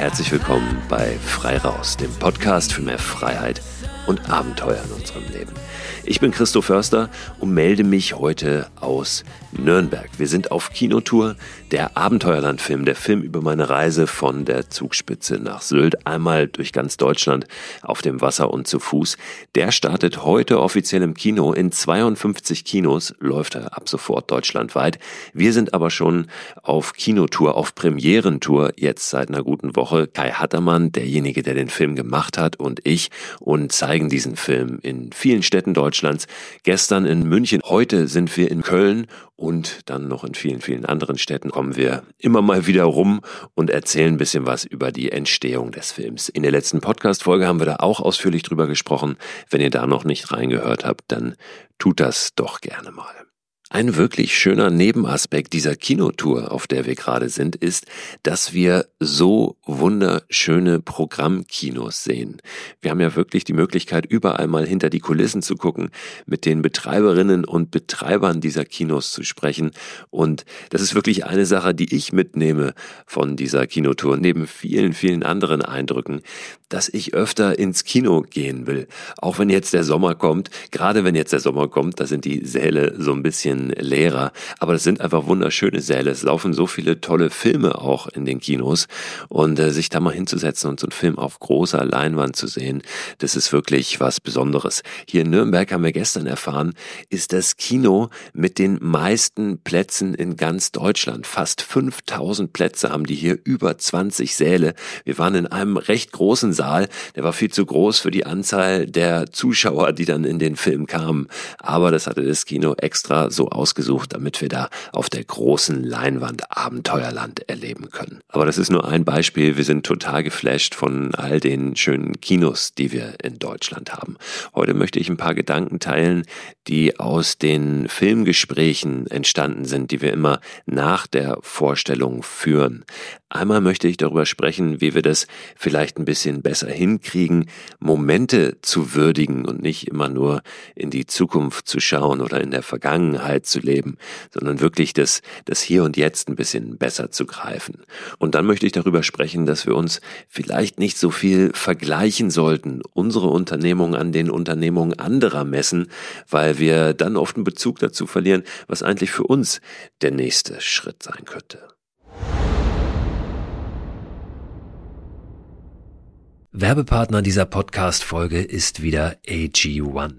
Herzlich willkommen bei Frei Raus, dem Podcast für mehr Freiheit und Abenteuer in unserem Leben. Ich bin Christoph Förster und melde mich heute aus Nürnberg. Wir sind auf Kinotour. Der Abenteuerlandfilm, der Film über meine Reise von der Zugspitze nach Sylt, einmal durch ganz Deutschland auf dem Wasser und zu Fuß, der startet heute offiziell im Kino. In 52 Kinos läuft er ab sofort deutschlandweit. Wir sind aber schon auf Kinotour, auf Premierentour, jetzt seit einer guten Woche. Kai Hattermann, derjenige, der den Film gemacht hat, und ich und zeigen diesen Film in vielen Städten Deutschlands Deutschlands. Gestern in München, heute sind wir in Köln und dann noch in vielen, vielen anderen Städten kommen wir immer mal wieder rum und erzählen ein bisschen was über die Entstehung des Films. In der letzten Podcast-Folge haben wir da auch ausführlich drüber gesprochen. Wenn ihr da noch nicht reingehört habt, dann tut das doch gerne mal. Ein wirklich schöner Nebenaspekt dieser Kinotour, auf der wir gerade sind, ist, dass wir so wunderschöne Programmkinos sehen. Wir haben ja wirklich die Möglichkeit, überall mal hinter die Kulissen zu gucken, mit den Betreiberinnen und Betreibern dieser Kinos zu sprechen. Und das ist wirklich eine Sache, die ich mitnehme von dieser Kinotour, neben vielen, vielen anderen Eindrücken, dass ich öfter ins Kino gehen will. Auch wenn jetzt der Sommer kommt, gerade wenn jetzt der Sommer kommt, da sind die Säle so ein bisschen leerer. Aber das sind einfach wunderschöne Säle. Es laufen so viele tolle Filme auch in den Kinos. Und äh, sich da mal hinzusetzen und so einen Film auf großer Leinwand zu sehen, das ist wirklich was Besonderes. Hier in Nürnberg haben wir gestern erfahren, ist das Kino mit den meisten Plätzen in ganz Deutschland. Fast 5000 Plätze haben die hier, über 20 Säle. Wir waren in einem recht großen Saal, der war viel zu groß für die Anzahl der Zuschauer, die dann in den Film kamen. Aber das hatte das Kino extra so ausgesucht, damit wir da auf der großen Leinwand Abenteuerland erleben können. Aber das ist nur ein Beispiel. Wir sind total geflasht von all den schönen Kinos, die wir in Deutschland haben. Heute möchte ich ein paar Gedanken teilen, die aus den Filmgesprächen entstanden sind, die wir immer nach der Vorstellung führen. Einmal möchte ich darüber sprechen, wie wir das vielleicht ein bisschen besser hinkriegen, Momente zu würdigen und nicht immer nur in die Zukunft zu schauen oder in der Vergangenheit zu leben, sondern wirklich das, das Hier und Jetzt ein bisschen besser zu greifen. Und dann möchte ich darüber sprechen, dass wir uns vielleicht nicht so viel vergleichen sollten, unsere Unternehmung an den Unternehmungen anderer messen, weil wir dann oft einen Bezug dazu verlieren, was eigentlich für uns der nächste Schritt sein könnte. Werbepartner dieser Podcast-Folge ist wieder AG1.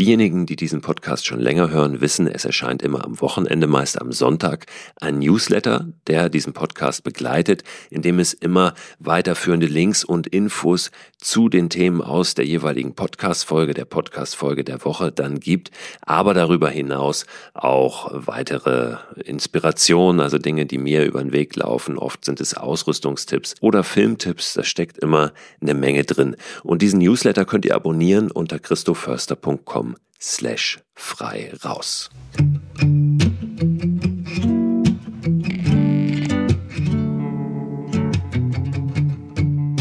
Diejenigen, die diesen Podcast schon länger hören, wissen, es erscheint immer am Wochenende, meist am Sonntag, ein Newsletter, der diesen Podcast begleitet, in dem es immer weiterführende Links und Infos zu den Themen aus der jeweiligen Podcast-Folge, der Podcast-Folge der Woche dann gibt, aber darüber hinaus auch weitere Inspirationen, also Dinge, die mir über den Weg laufen. Oft sind es Ausrüstungstipps oder Filmtipps, da steckt immer eine Menge drin. Und diesen Newsletter könnt ihr abonnieren unter christoförster.com slash frei raus.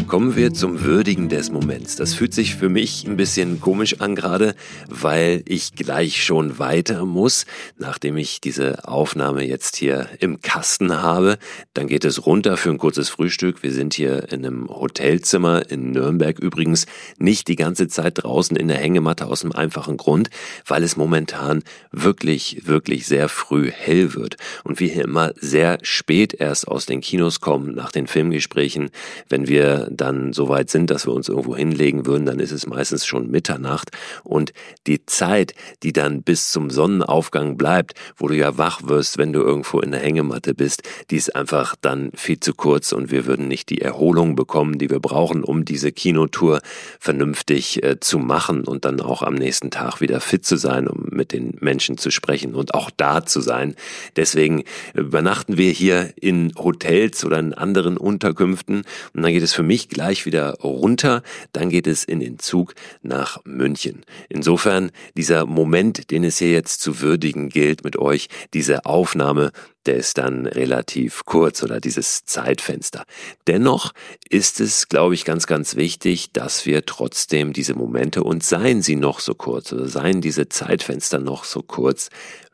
Kommen wir zum Würdigen des Moments. Das fühlt sich für mich ein bisschen komisch an gerade, weil ich gleich schon weiter muss. Nachdem ich diese Aufnahme jetzt hier im Kasten habe, dann geht es runter für ein kurzes Frühstück. Wir sind hier in einem Hotelzimmer in Nürnberg übrigens nicht die ganze Zeit draußen in der Hängematte aus einem einfachen Grund, weil es momentan wirklich, wirklich sehr früh hell wird und wir hier immer sehr spät erst aus den Kinos kommen nach den Filmgesprächen, wenn wir dann so weit sind, dass wir uns irgendwo hinlegen würden, dann ist es meistens schon Mitternacht und die Zeit, die dann bis zum Sonnenaufgang bleibt, wo du ja wach wirst, wenn du irgendwo in der Hängematte bist, die ist einfach dann viel zu kurz und wir würden nicht die Erholung bekommen, die wir brauchen, um diese Kinotour vernünftig äh, zu machen und dann auch am nächsten Tag wieder fit zu sein, um mit den Menschen zu sprechen und auch da zu sein. Deswegen übernachten wir hier in Hotels oder in anderen Unterkünften und dann geht es für mich gleich wieder runter, dann geht es in den Zug nach München. Insofern dieser Moment, den es hier jetzt zu würdigen gilt mit euch, diese Aufnahme, der ist dann relativ kurz oder dieses Zeitfenster. Dennoch ist es, glaube ich, ganz, ganz wichtig, dass wir trotzdem diese Momente und seien sie noch so kurz oder seien diese Zeitfenster noch so kurz,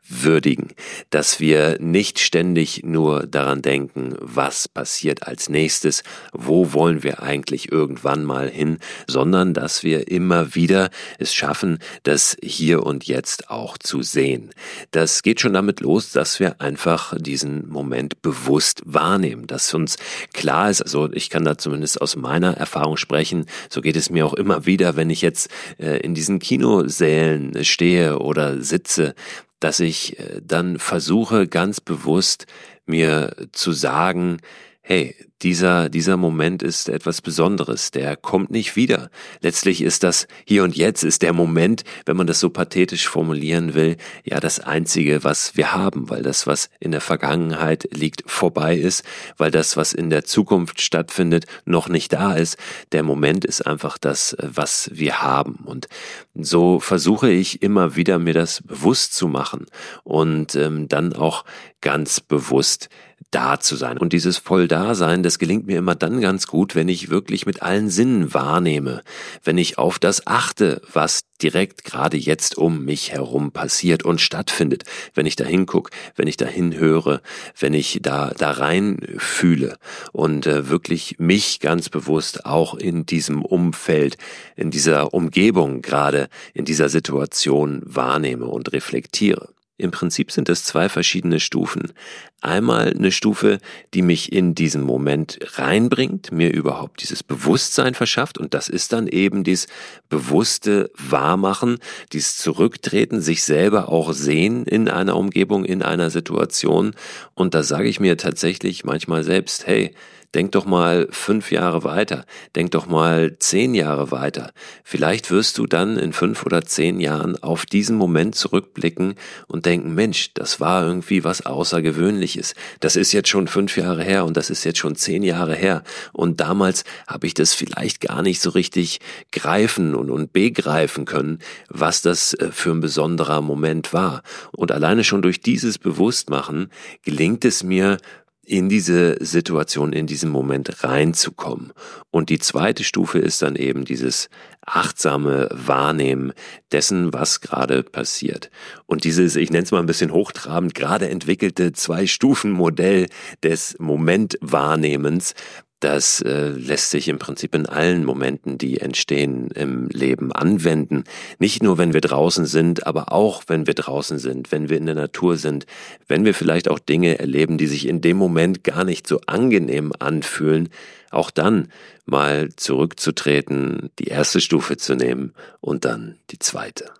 würdigen, dass wir nicht ständig nur daran denken, was passiert als nächstes, wo wollen wir eigentlich irgendwann mal hin, sondern dass wir immer wieder es schaffen, das hier und jetzt auch zu sehen. Das geht schon damit los, dass wir einfach diesen Moment bewusst wahrnehmen, dass uns klar ist, also ich kann da zumindest aus meiner Erfahrung sprechen, so geht es mir auch immer wieder, wenn ich jetzt äh, in diesen Kinosälen stehe oder sitze, dass ich äh, dann versuche ganz bewusst mir zu sagen, hey, dieser, dieser Moment ist etwas Besonderes, der kommt nicht wieder. Letztlich ist das hier und jetzt, ist der Moment, wenn man das so pathetisch formulieren will, ja das Einzige, was wir haben, weil das, was in der Vergangenheit liegt, vorbei ist, weil das, was in der Zukunft stattfindet, noch nicht da ist. Der Moment ist einfach das, was wir haben. Und so versuche ich immer wieder, mir das bewusst zu machen und ähm, dann auch ganz bewusst da zu sein. Und dieses Volldasein, das gelingt mir immer dann ganz gut, wenn ich wirklich mit allen Sinnen wahrnehme, wenn ich auf das achte, was direkt gerade jetzt um mich herum passiert und stattfindet, wenn ich da hinguck, wenn ich da hinhöre, wenn ich da, da rein fühle und äh, wirklich mich ganz bewusst auch in diesem Umfeld, in dieser Umgebung gerade, in dieser Situation wahrnehme und reflektiere. Im Prinzip sind es zwei verschiedene Stufen. Einmal eine Stufe, die mich in diesen Moment reinbringt, mir überhaupt dieses Bewusstsein verschafft und das ist dann eben dieses bewusste Wahrmachen, dieses Zurücktreten, sich selber auch sehen in einer Umgebung, in einer Situation und da sage ich mir tatsächlich manchmal selbst, hey, Denk doch mal fünf Jahre weiter. Denk doch mal zehn Jahre weiter. Vielleicht wirst du dann in fünf oder zehn Jahren auf diesen Moment zurückblicken und denken, Mensch, das war irgendwie was Außergewöhnliches. Das ist jetzt schon fünf Jahre her und das ist jetzt schon zehn Jahre her. Und damals habe ich das vielleicht gar nicht so richtig greifen und, und begreifen können, was das äh, für ein besonderer Moment war. Und alleine schon durch dieses Bewusstmachen gelingt es mir, in diese Situation, in diesem Moment reinzukommen. Und die zweite Stufe ist dann eben dieses achtsame Wahrnehmen dessen, was gerade passiert. Und dieses, ich nenne es mal ein bisschen hochtrabend, gerade entwickelte Zwei-Stufen-Modell des Momentwahrnehmens, das äh, lässt sich im Prinzip in allen Momenten, die entstehen im Leben, anwenden. Nicht nur, wenn wir draußen sind, aber auch, wenn wir draußen sind, wenn wir in der Natur sind, wenn wir vielleicht auch Dinge erleben, die sich in dem Moment gar nicht so angenehm anfühlen, auch dann mal zurückzutreten, die erste Stufe zu nehmen und dann die zweite.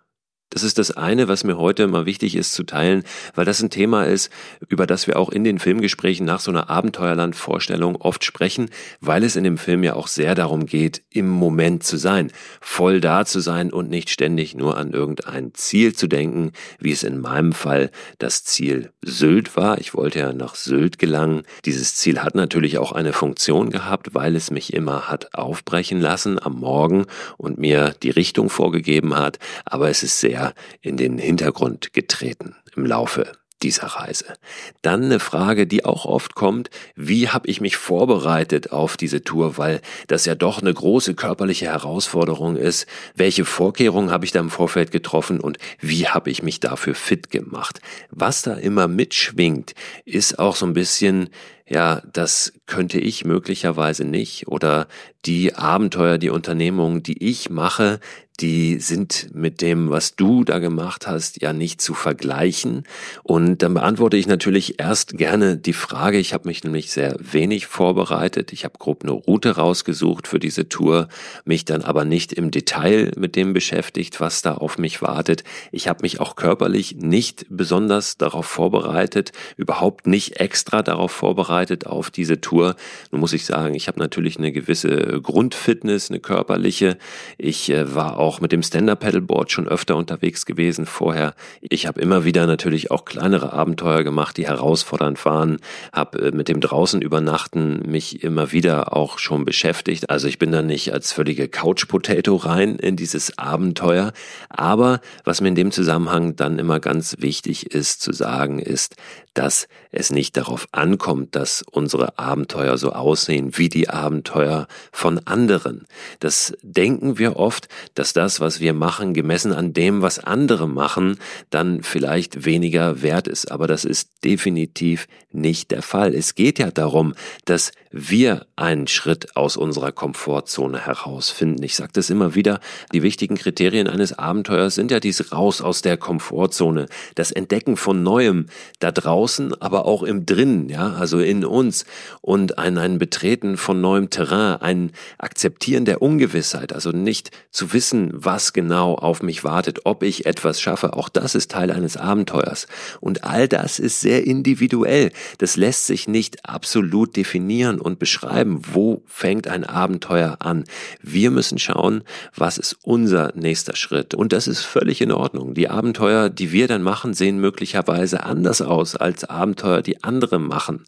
Das ist das eine, was mir heute mal wichtig ist zu teilen, weil das ein Thema ist, über das wir auch in den Filmgesprächen nach so einer Abenteuerland-Vorstellung oft sprechen, weil es in dem Film ja auch sehr darum geht, im Moment zu sein, voll da zu sein und nicht ständig nur an irgendein Ziel zu denken, wie es in meinem Fall das Ziel Sylt war. Ich wollte ja nach Sylt gelangen. Dieses Ziel hat natürlich auch eine Funktion gehabt, weil es mich immer hat aufbrechen lassen am Morgen und mir die Richtung vorgegeben hat, aber es ist sehr sehr in den Hintergrund getreten im Laufe dieser Reise. Dann eine Frage, die auch oft kommt, wie habe ich mich vorbereitet auf diese Tour, weil das ja doch eine große körperliche Herausforderung ist. Welche Vorkehrungen habe ich da im Vorfeld getroffen und wie habe ich mich dafür fit gemacht? Was da immer mitschwingt, ist auch so ein bisschen ja, das könnte ich möglicherweise nicht oder die Abenteuer, die Unternehmungen, die ich mache, die sind mit dem, was du da gemacht hast, ja nicht zu vergleichen. Und dann beantworte ich natürlich erst gerne die Frage, ich habe mich nämlich sehr wenig vorbereitet. Ich habe grob eine Route rausgesucht für diese Tour, mich dann aber nicht im Detail mit dem beschäftigt, was da auf mich wartet. Ich habe mich auch körperlich nicht besonders darauf vorbereitet, überhaupt nicht extra darauf vorbereitet auf diese Tour. Nun muss ich sagen, ich habe natürlich eine gewisse Grundfitness, eine körperliche. Ich äh, war auch mit dem Stand-Up-Paddleboard schon öfter unterwegs gewesen vorher. Ich habe immer wieder natürlich auch kleinere Abenteuer gemacht, die herausfordernd waren. Habe äh, mit dem draußen übernachten mich immer wieder auch schon beschäftigt. Also ich bin da nicht als völlige Couch-Potato rein in dieses Abenteuer. Aber was mir in dem Zusammenhang dann immer ganz wichtig ist zu sagen, ist, dass es nicht darauf ankommt, dass unsere Abenteuer so aussehen wie die Abenteuer von anderen. Das denken wir oft, dass das, was wir machen, gemessen an dem, was andere machen, dann vielleicht weniger wert ist. Aber das ist definitiv nicht der Fall. Es geht ja darum, dass wir einen Schritt aus unserer Komfortzone herausfinden. Ich sage das immer wieder, die wichtigen Kriterien eines Abenteuers sind ja dies raus aus der Komfortzone, das Entdecken von Neuem da draußen, aber auch im Drinnen, ja, also in uns und ein, ein Betreten von neuem Terrain, ein Akzeptieren der Ungewissheit, also nicht zu wissen, was genau auf mich wartet, ob ich etwas schaffe, auch das ist Teil eines Abenteuers. Und all das ist sehr individuell. Das lässt sich nicht absolut definieren und beschreiben, wo fängt ein Abenteuer an. Wir müssen schauen, was ist unser nächster Schritt. Und das ist völlig in Ordnung. Die Abenteuer, die wir dann machen, sehen möglicherweise anders aus als Abenteuer, die andere machen.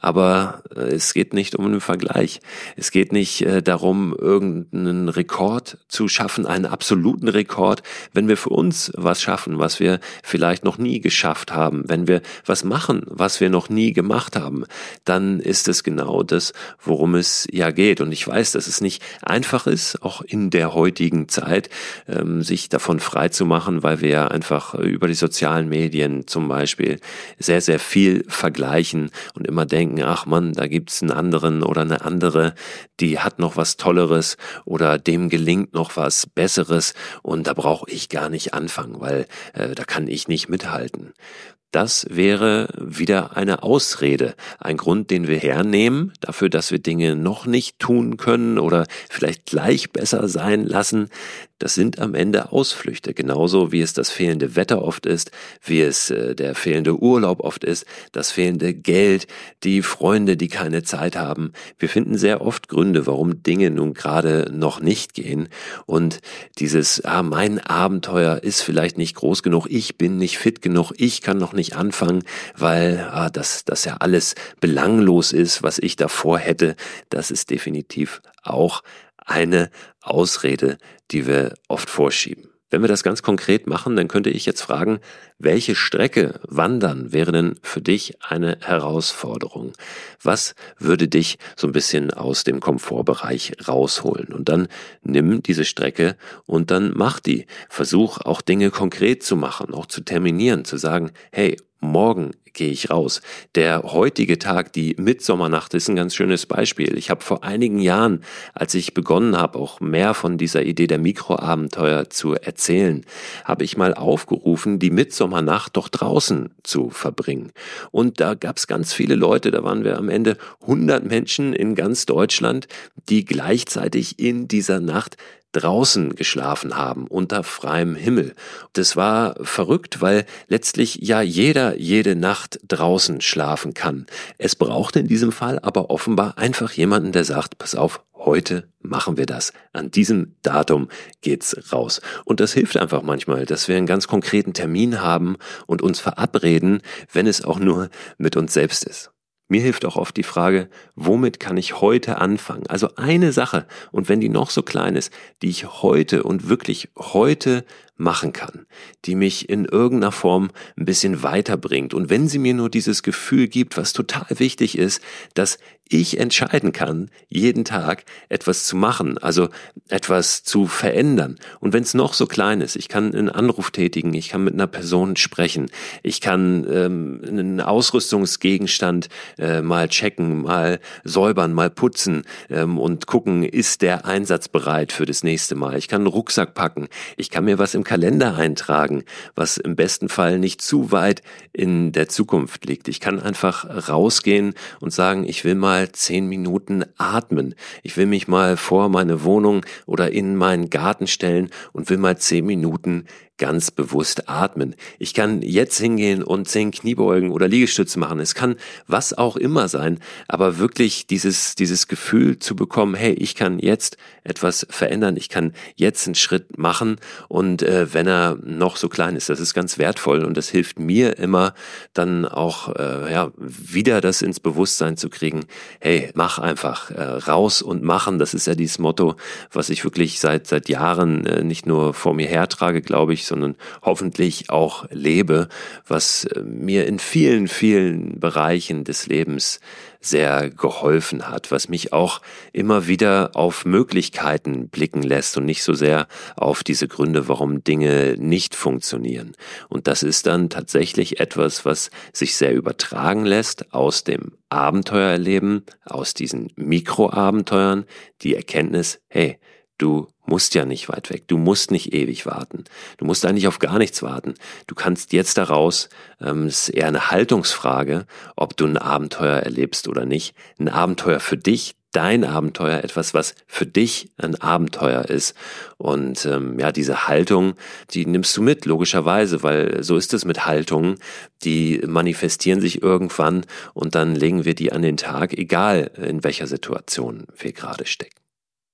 Aber äh, es geht nicht um einen Vergleich. Es geht nicht äh, darum, irgendeinen Rekord zu schaffen, einen absoluten Rekord. Wenn wir für uns was schaffen, was wir vielleicht noch nie geschafft haben, wenn wir was machen, was wir noch nie gemacht haben, dann ist es genau das, worum es ja geht. Und ich weiß, dass es nicht einfach ist, auch in der heutigen Zeit, ähm, sich davon frei zu machen, weil wir ja einfach über die sozialen Medien zum Beispiel sehr, sehr viel vergleichen und immer denken, ach man, da gibt's einen anderen oder eine andere, die hat noch was Tolleres oder dem gelingt noch was Besseres und da brauche ich gar nicht anfangen, weil äh, da kann ich nicht mithalten. Das wäre wieder eine Ausrede, ein Grund, den wir hernehmen dafür, dass wir Dinge noch nicht tun können oder vielleicht gleich besser sein lassen. Das sind am Ende Ausflüchte, genauso wie es das fehlende Wetter oft ist, wie es äh, der fehlende Urlaub oft ist, das fehlende Geld, die Freunde, die keine Zeit haben. Wir finden sehr oft Gründe, warum Dinge nun gerade noch nicht gehen. Und dieses, ah, mein Abenteuer ist vielleicht nicht groß genug, ich bin nicht fit genug, ich kann noch nicht anfangen, weil ah, das, das ja alles belanglos ist, was ich davor hätte, das ist definitiv auch eine Ausrede, die wir oft vorschieben. Wenn wir das ganz konkret machen, dann könnte ich jetzt fragen, welche Strecke wandern wäre denn für dich eine Herausforderung? Was würde dich so ein bisschen aus dem Komfortbereich rausholen? Und dann nimm diese Strecke und dann mach die. Versuch auch Dinge konkret zu machen, auch zu terminieren, zu sagen, hey, morgen gehe ich raus. Der heutige Tag, die Mitsommernacht, ist ein ganz schönes Beispiel. Ich habe vor einigen Jahren, als ich begonnen habe, auch mehr von dieser Idee der Mikroabenteuer zu erzählen, habe ich mal aufgerufen, die Mitsommernacht doch draußen zu verbringen. Und da gab es ganz viele Leute, da waren wir am Ende 100 Menschen in ganz Deutschland, die gleichzeitig in dieser Nacht draußen geschlafen haben, unter freiem Himmel. Das war verrückt, weil letztlich ja jeder jede Nacht draußen schlafen kann. Es braucht in diesem Fall aber offenbar einfach jemanden, der sagt, pass auf, heute machen wir das. An diesem Datum geht's raus. Und das hilft einfach manchmal, dass wir einen ganz konkreten Termin haben und uns verabreden, wenn es auch nur mit uns selbst ist. Mir hilft auch oft die Frage, womit kann ich heute anfangen? Also eine Sache, und wenn die noch so klein ist, die ich heute und wirklich heute machen kann, die mich in irgendeiner Form ein bisschen weiterbringt. Und wenn sie mir nur dieses Gefühl gibt, was total wichtig ist, dass ich entscheiden kann, jeden Tag etwas zu machen, also etwas zu verändern. Und wenn es noch so klein ist, ich kann einen Anruf tätigen, ich kann mit einer Person sprechen, ich kann ähm, einen Ausrüstungsgegenstand äh, mal checken, mal säubern, mal putzen ähm, und gucken, ist der Einsatz bereit für das nächste Mal. Ich kann einen Rucksack packen, ich kann mir was im Kalender eintragen, was im besten Fall nicht zu weit in der Zukunft liegt. Ich kann einfach rausgehen und sagen, ich will mal zehn Minuten atmen. Ich will mich mal vor meine Wohnung oder in meinen Garten stellen und will mal zehn Minuten ganz bewusst atmen. Ich kann jetzt hingehen und zehn Kniebeugen oder Liegestütze machen. Es kann was auch immer sein, aber wirklich dieses, dieses Gefühl zu bekommen, hey, ich kann jetzt etwas verändern, ich kann jetzt einen Schritt machen und äh, wenn er noch so klein ist, das ist ganz wertvoll und das hilft mir immer dann auch äh, ja, wieder das ins Bewusstsein zu kriegen, hey, mach einfach äh, raus und machen, das ist ja dieses Motto, was ich wirklich seit, seit Jahren äh, nicht nur vor mir hertrage, glaube ich, sondern hoffentlich auch lebe, was äh, mir in vielen, vielen Bereichen des Lebens sehr geholfen hat, was mich auch immer wieder auf Möglichkeiten blicken lässt und nicht so sehr auf diese Gründe, warum Dinge nicht funktionieren. Und das ist dann tatsächlich etwas, was sich sehr übertragen lässt aus dem Abenteuererleben, aus diesen Mikroabenteuern, die Erkenntnis, hey, du musst ja nicht weit weg. Du musst nicht ewig warten. Du musst eigentlich auf gar nichts warten. Du kannst jetzt daraus, ähm, es ist eher eine Haltungsfrage, ob du ein Abenteuer erlebst oder nicht. Ein Abenteuer für dich, dein Abenteuer, etwas, was für dich ein Abenteuer ist. Und ähm, ja, diese Haltung, die nimmst du mit, logischerweise, weil so ist es mit Haltungen, die manifestieren sich irgendwann und dann legen wir die an den Tag, egal in welcher Situation wir gerade stecken.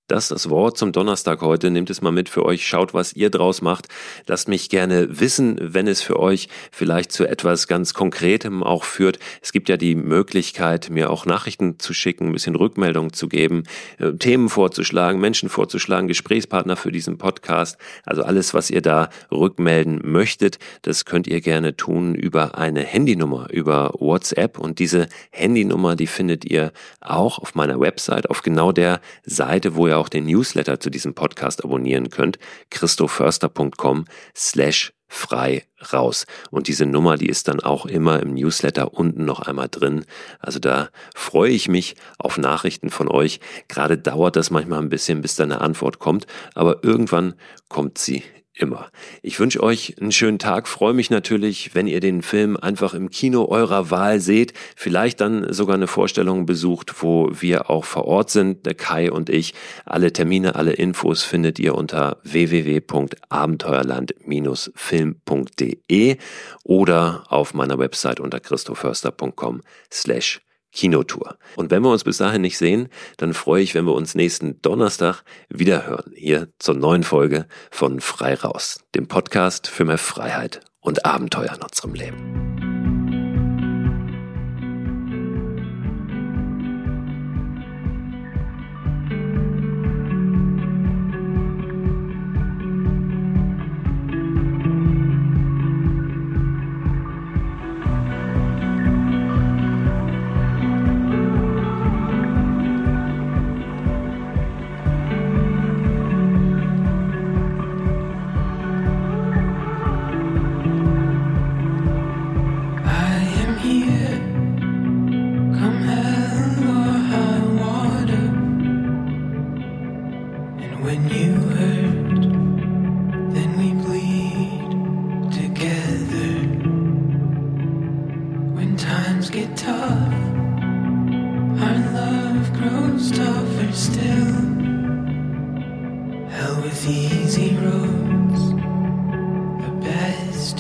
Das ist das Wort zum Donnerstag heute. Nehmt es mal mit für euch. Schaut, was ihr draus macht. Lasst mich gerne wissen, wenn es für euch vielleicht zu etwas ganz Konkretem auch führt. Es gibt ja die Möglichkeit, mir auch Nachrichten zu schicken, ein bisschen Rückmeldung zu geben, äh, Themen vorzuschlagen, Menschen vorzuschlagen, Gesprächspartner für diesen Podcast. Also alles, was ihr da rückmelden möchtet, das könnt ihr gerne tun über eine Handynummer, über WhatsApp. Und diese Handynummer, die findet ihr auch auf meiner Website, auf genau der Seite, wo ihr auch den Newsletter zu diesem Podcast abonnieren könnt, christoförster.com slash frei raus. Und diese Nummer, die ist dann auch immer im Newsletter unten noch einmal drin. Also da freue ich mich auf Nachrichten von euch. Gerade dauert das manchmal ein bisschen, bis da eine Antwort kommt, aber irgendwann kommt sie immer. Ich wünsche euch einen schönen Tag, freue mich natürlich, wenn ihr den Film einfach im Kino eurer Wahl seht, vielleicht dann sogar eine Vorstellung besucht, wo wir auch vor Ort sind, der Kai und ich. Alle Termine, alle Infos findet ihr unter www.abenteuerland-film.de oder auf meiner Website unter christoförster.com slash Kinotour. Und wenn wir uns bis dahin nicht sehen, dann freue ich, wenn wir uns nächsten Donnerstag wieder hören, hier zur neuen Folge von Frei Raus, dem Podcast für mehr Freiheit und Abenteuer in unserem Leben.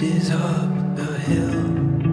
Is up the hill.